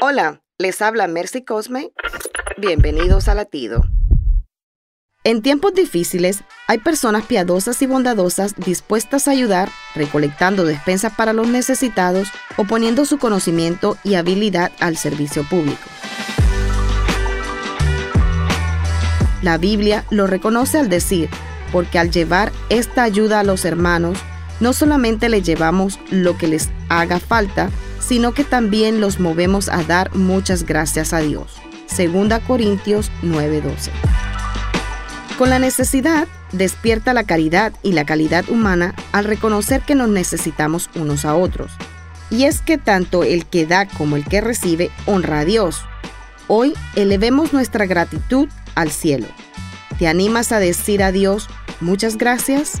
Hola, les habla Mercy Cosme. Bienvenidos a Latido. En tiempos difíciles, hay personas piadosas y bondadosas dispuestas a ayudar, recolectando despensas para los necesitados o poniendo su conocimiento y habilidad al servicio público. La Biblia lo reconoce al decir, porque al llevar esta ayuda a los hermanos, no solamente le llevamos lo que les haga falta, sino que también los movemos a dar muchas gracias a Dios. Segunda Corintios 9:12. Con la necesidad despierta la caridad y la calidad humana al reconocer que nos necesitamos unos a otros. Y es que tanto el que da como el que recibe honra a Dios. Hoy elevemos nuestra gratitud al cielo. ¿Te animas a decir a Dios muchas gracias?